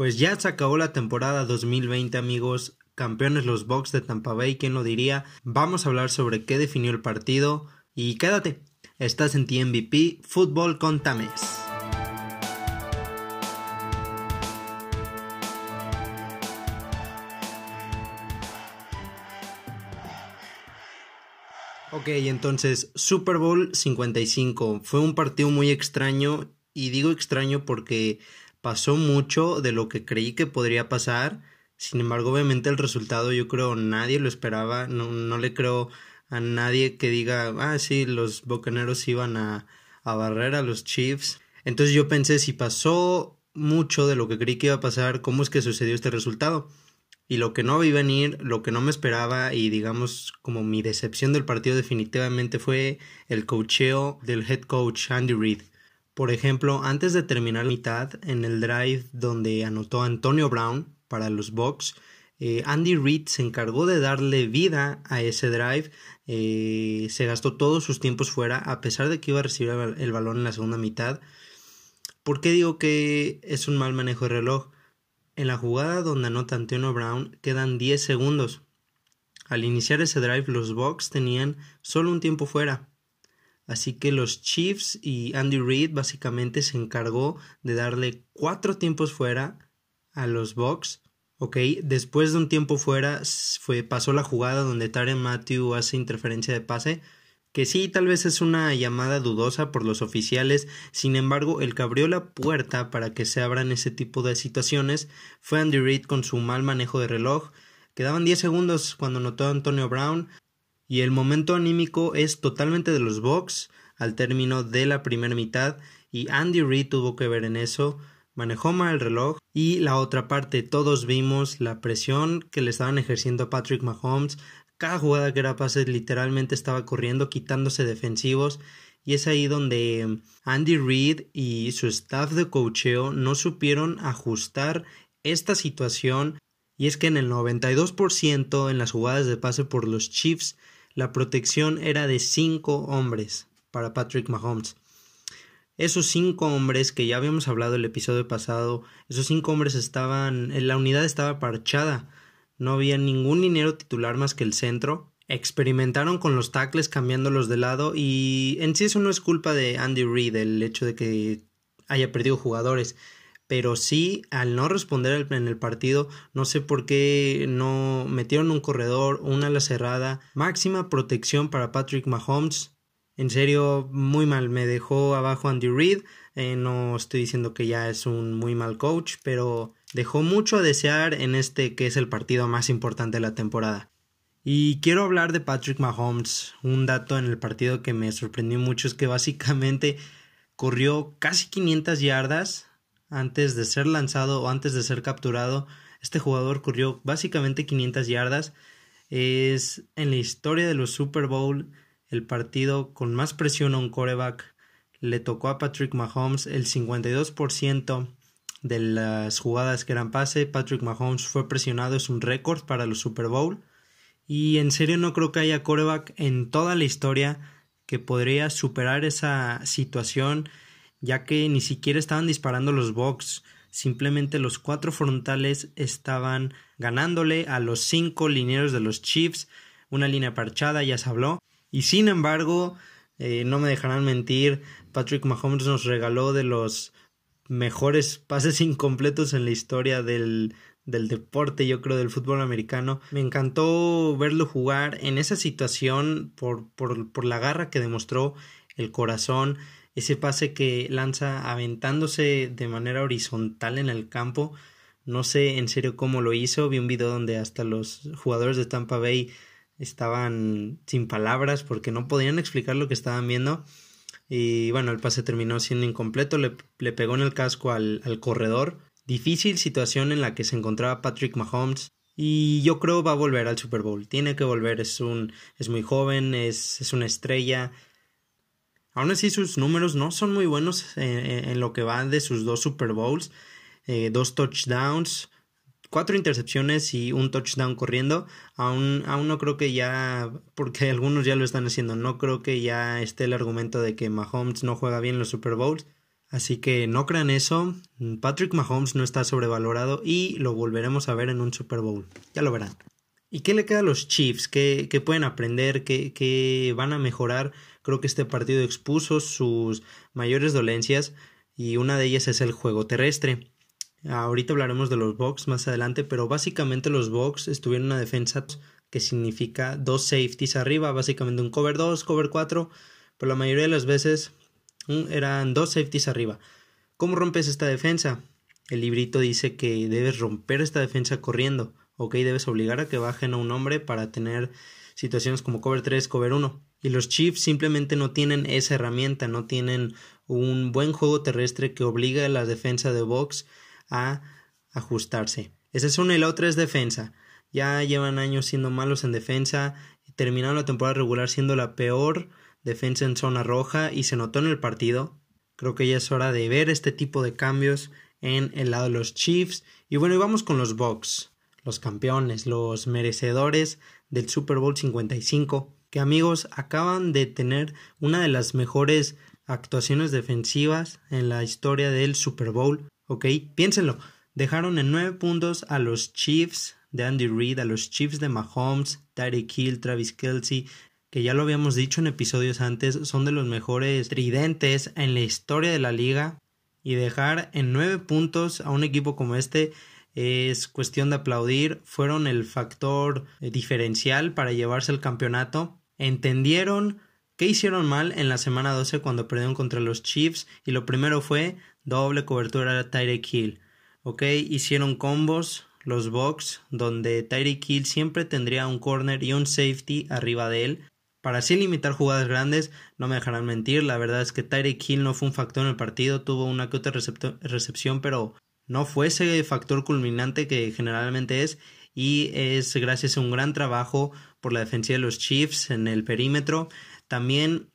Pues ya se acabó la temporada 2020 amigos, campeones los Bucks de Tampa Bay, ¿quién lo diría? Vamos a hablar sobre qué definió el partido y quédate, estás en TMVP Fútbol con Tames. Ok, entonces Super Bowl 55 fue un partido muy extraño y digo extraño porque pasó mucho de lo que creí que podría pasar. Sin embargo, obviamente el resultado yo creo nadie lo esperaba. No, no le creo a nadie que diga, ah, sí, los bocaneros iban a, a barrer a los Chiefs. Entonces yo pensé, si pasó mucho de lo que creí que iba a pasar, ¿cómo es que sucedió este resultado? y lo que no vi venir, lo que no me esperaba y digamos como mi decepción del partido definitivamente fue el cocheo del head coach Andy Reid. Por ejemplo, antes de terminar la mitad, en el drive donde anotó Antonio Brown para los Bucks, eh, Andy Reid se encargó de darle vida a ese drive, eh, se gastó todos sus tiempos fuera, a pesar de que iba a recibir el balón en la segunda mitad. ¿Por qué digo que es un mal manejo de reloj? En la jugada donde anota Antonio Brown quedan 10 segundos. Al iniciar ese drive los Bucks tenían solo un tiempo fuera. Así que los Chiefs y Andy Reid básicamente se encargó de darle cuatro tiempos fuera a los Bucks. Ok, después de un tiempo fuera fue, pasó la jugada donde Taren Matthew hace interferencia de pase que sí, tal vez es una llamada dudosa por los oficiales, sin embargo, el que abrió la puerta para que se abran ese tipo de situaciones fue Andy Reid con su mal manejo de reloj. Quedaban 10 segundos cuando notó Antonio Brown y el momento anímico es totalmente de los Bucks al término de la primera mitad y Andy Reid tuvo que ver en eso manejó mal el reloj y la otra parte todos vimos la presión que le estaban ejerciendo a Patrick Mahomes cada jugada que era pase literalmente estaba corriendo, quitándose defensivos. Y es ahí donde Andy Reid y su staff de cocheo no supieron ajustar esta situación. Y es que en el 92% en las jugadas de pase por los Chiefs, la protección era de 5 hombres para Patrick Mahomes. Esos cinco hombres que ya habíamos hablado el episodio pasado, esos cinco hombres estaban, la unidad estaba parchada no había ningún dinero titular más que el centro. Experimentaron con los tackles cambiándolos de lado y en sí eso no es culpa de Andy Reid el hecho de que haya perdido jugadores. Pero sí, al no responder en el partido, no sé por qué no metieron un corredor, una ala cerrada, máxima protección para Patrick Mahomes. En serio, muy mal. Me dejó abajo Andy Reid. Eh, no estoy diciendo que ya es un muy mal coach, pero dejó mucho a desear en este que es el partido más importante de la temporada. Y quiero hablar de Patrick Mahomes. Un dato en el partido que me sorprendió mucho es que básicamente corrió casi 500 yardas antes de ser lanzado o antes de ser capturado. Este jugador corrió básicamente 500 yardas. Es en la historia de los Super Bowl el partido con más presión a un coreback. Le tocó a Patrick Mahomes el 52% de las jugadas que eran pase. Patrick Mahomes fue presionado, es un récord para los Super Bowl. Y en serio no creo que haya coreback en toda la historia que podría superar esa situación, ya que ni siquiera estaban disparando los box. Simplemente los cuatro frontales estaban ganándole a los cinco linieros de los Chiefs. Una línea parchada, ya se habló. Y sin embargo, eh, no me dejarán mentir, Patrick Mahomes nos regaló de los mejores pases incompletos en la historia del, del deporte, yo creo, del fútbol americano. Me encantó verlo jugar en esa situación por, por, por la garra que demostró, el corazón, ese pase que lanza aventándose de manera horizontal en el campo. No sé en serio cómo lo hizo. Vi un video donde hasta los jugadores de Tampa Bay estaban sin palabras porque no podían explicar lo que estaban viendo. Y bueno, el pase terminó siendo incompleto, le, pegó en el casco al, al, corredor. Difícil situación en la que se encontraba Patrick Mahomes. Y yo creo va a volver al Super Bowl. Tiene que volver, es un. es muy joven, es, es una estrella. Aún así, sus números no son muy buenos en, en lo que va de sus dos Super Bowls. Eh, dos touchdowns, cuatro intercepciones y un touchdown corriendo. Aún, aún no creo que ya, porque algunos ya lo están haciendo, no creo que ya esté el argumento de que Mahomes no juega bien los Super Bowls. Así que no crean eso. Patrick Mahomes no está sobrevalorado y lo volveremos a ver en un Super Bowl. Ya lo verán. ¿Y qué le queda a los Chiefs? ¿Qué, pueden aprender? ¿Qué, ¿Qué, van a mejorar? Creo que este partido expuso sus mayores dolencias y una de ellas es el juego terrestre. Ahorita hablaremos de los Bucks más adelante, pero básicamente los Bucks estuvieron en una defensa que significa dos safeties arriba, básicamente un cover 2, cover 4, pero la mayoría de las veces eran dos safeties arriba. ¿Cómo rompes esta defensa? El librito dice que debes romper esta defensa corriendo, ok, debes obligar a que bajen a un hombre para tener situaciones como cover 3, cover 1. Y los Chiefs simplemente no tienen esa herramienta, no tienen un buen juego terrestre que obliga a la defensa de box a ajustarse. Esa es una y la otra es defensa. Ya llevan años siendo malos en defensa, terminaron la temporada regular siendo la peor defensa en zona roja y se notó en el partido. Creo que ya es hora de ver este tipo de cambios en el lado de los Chiefs. Y bueno, y vamos con los Bucks, los campeones, los merecedores del Super Bowl 55, que amigos acaban de tener una de las mejores actuaciones defensivas en la historia del Super Bowl. Ok, piénsenlo. Dejaron en nueve puntos a los Chiefs de Andy Reid, a los Chiefs de Mahomes, Tyreek Hill, Travis Kelsey, que ya lo habíamos dicho en episodios antes, son de los mejores tridentes en la historia de la liga. Y dejar en nueve puntos a un equipo como este es cuestión de aplaudir. Fueron el factor diferencial para llevarse el campeonato. Entendieron ¿Qué hicieron mal en la semana 12 cuando perdieron contra los Chiefs? Y lo primero fue doble cobertura a Tyreek Hill. ¿Ok? Hicieron combos los Bucks donde Tyreek Hill siempre tendría un corner y un safety arriba de él. Para así limitar jugadas grandes, no me dejarán mentir, la verdad es que Tyreek Hill no fue un factor en el partido, tuvo una que otra recepción, pero no fue ese factor culminante que generalmente es y es gracias a un gran trabajo por la defensa de los Chiefs en el perímetro. También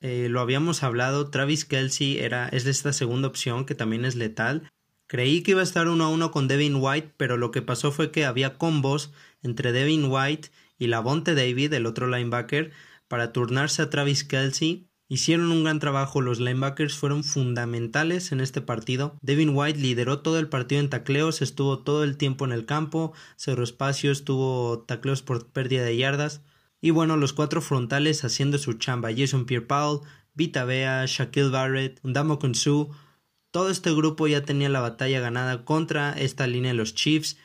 eh, lo habíamos hablado, Travis Kelsey era, es de esta segunda opción que también es letal. Creí que iba a estar uno a uno con Devin White, pero lo que pasó fue que había combos entre Devin White y Lavonte David, el otro linebacker, para turnarse a Travis Kelsey. Hicieron un gran trabajo, los linebackers fueron fundamentales en este partido. Devin White lideró todo el partido en tacleos, estuvo todo el tiempo en el campo, cerró espacios, tuvo tacleos por pérdida de yardas. Y bueno, los cuatro frontales haciendo su chamba. Jason Pierre-Paul, Vita Bea, Shaquille Barrett, Undamo Konsu. Todo este grupo ya tenía la batalla ganada contra esta línea de los Chiefs.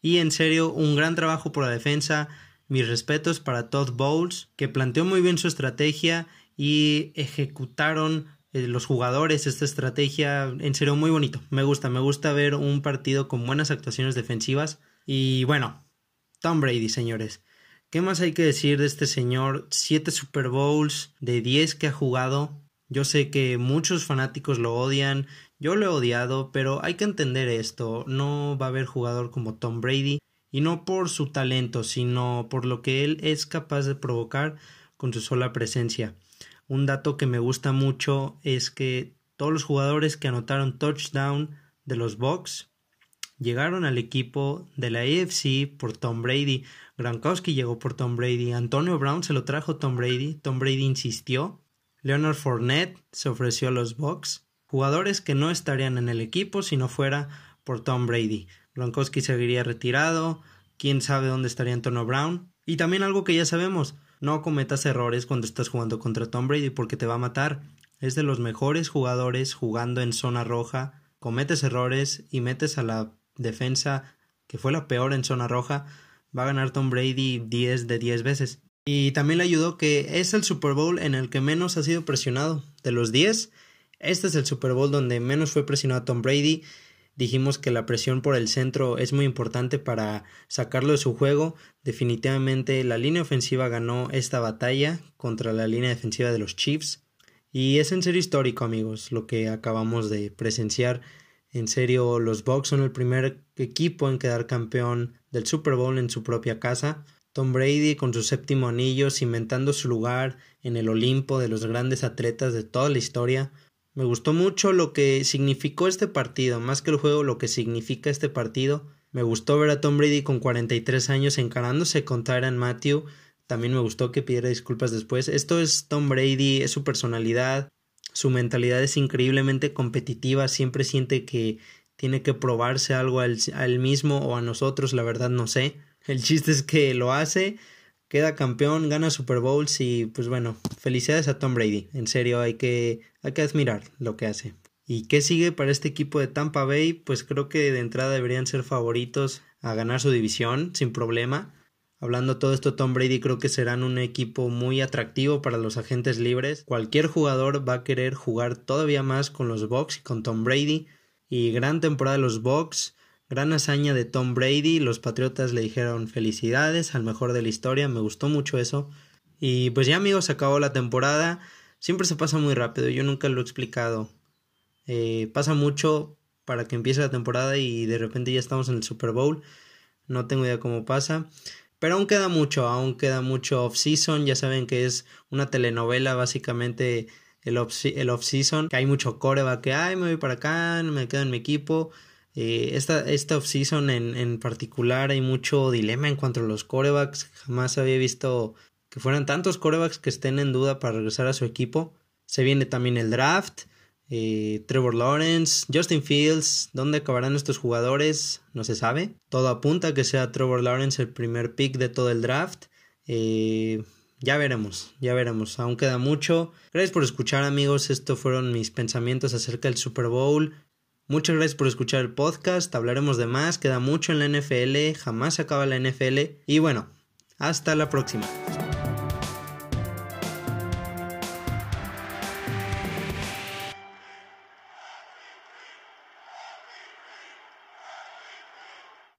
Y en serio, un gran trabajo por la defensa. Mis respetos para Todd Bowles, que planteó muy bien su estrategia y ejecutaron eh, los jugadores esta estrategia. En serio, muy bonito. Me gusta, me gusta ver un partido con buenas actuaciones defensivas. Y bueno, Tom Brady, señores. ¿Qué más hay que decir de este señor? Siete Super Bowls de 10 que ha jugado. Yo sé que muchos fanáticos lo odian, yo lo he odiado, pero hay que entender esto. No va a haber jugador como Tom Brady, y no por su talento, sino por lo que él es capaz de provocar con su sola presencia. Un dato que me gusta mucho es que todos los jugadores que anotaron touchdown de los Bucks llegaron al equipo de la AFC por Tom Brady. Gronkowski llegó por Tom Brady. Antonio Brown se lo trajo Tom Brady. Tom Brady insistió. Leonard Fournette se ofreció a los Bucks. Jugadores que no estarían en el equipo si no fuera por Tom Brady. Gronkowski seguiría retirado. Quién sabe dónde estaría Antonio Brown. Y también algo que ya sabemos. No cometas errores cuando estás jugando contra Tom Brady porque te va a matar. Es de los mejores jugadores jugando en zona roja. Cometes errores y metes a la defensa que fue la peor en zona roja, va a ganar Tom Brady 10 de 10 veces. Y también le ayudó que es el Super Bowl en el que menos ha sido presionado. De los 10, este es el Super Bowl donde menos fue presionado Tom Brady. Dijimos que la presión por el centro es muy importante para sacarlo de su juego. Definitivamente la línea ofensiva ganó esta batalla contra la línea defensiva de los Chiefs. Y es en serio histórico, amigos, lo que acabamos de presenciar. En serio, los Bucks son el primer equipo en quedar campeón del Super Bowl en su propia casa. Tom Brady con su séptimo anillo cimentando su lugar en el Olimpo de los grandes atletas de toda la historia. Me gustó mucho lo que significó este partido, más que el juego, lo que significa este partido. Me gustó ver a Tom Brady con 43 años encarándose con Tyran Matthew. También me gustó que pidiera disculpas después. Esto es Tom Brady, es su personalidad, Su mentalidad es increíblemente competitiva, siempre siente que tiene que probarse algo al, al mismo o a nosotros, la verdad no sé. El chiste es que lo hace, queda campeón, gana Super Bowls y pues bueno, felicidades a Tom Brady. En serio, hay que, hay que admirar lo que hace. ¿Y qué sigue para este equipo de Tampa Bay? Pues creo que de entrada deberían ser favoritos a ganar su división sin problema. Hablando todo esto, Tom Brady creo que serán un equipo muy atractivo para los agentes libres. Cualquier jugador va a querer jugar todavía más con los Bucks y con Tom Brady. Y gran temporada de los Bucks, gran hazaña de Tom Brady. Los Patriotas le dijeron felicidades al mejor de la historia, me gustó mucho eso. Y pues ya amigos, acabó la temporada. Siempre se pasa muy rápido, yo nunca lo he explicado. Eh, pasa mucho para que empiece la temporada y de repente ya estamos en el Super Bowl. No tengo idea cómo pasa. Pero aún queda mucho, aún queda mucho off-season. Ya saben que es una telenovela, básicamente el off-season. que hay mucho coreback que, ay, me voy para acá, me quedo en mi equipo. Eh, esta, esta off-season en, en particular hay mucho dilema en cuanto a los corebacks. Jamás había visto que fueran tantos corebacks que estén en duda para regresar a su equipo. Se viene también el draft. Eh, Trevor Lawrence, Justin Fields, ¿dónde acabarán estos jugadores? No se sabe. Todo apunta a que sea Trevor Lawrence el primer pick de todo el draft. Eh, ya veremos, ya veremos. Aún queda mucho. Gracias por escuchar amigos. Estos fueron mis pensamientos acerca del Super Bowl. Muchas gracias por escuchar el podcast. Hablaremos de más. Queda mucho en la NFL. Jamás acaba la NFL. Y bueno, hasta la próxima.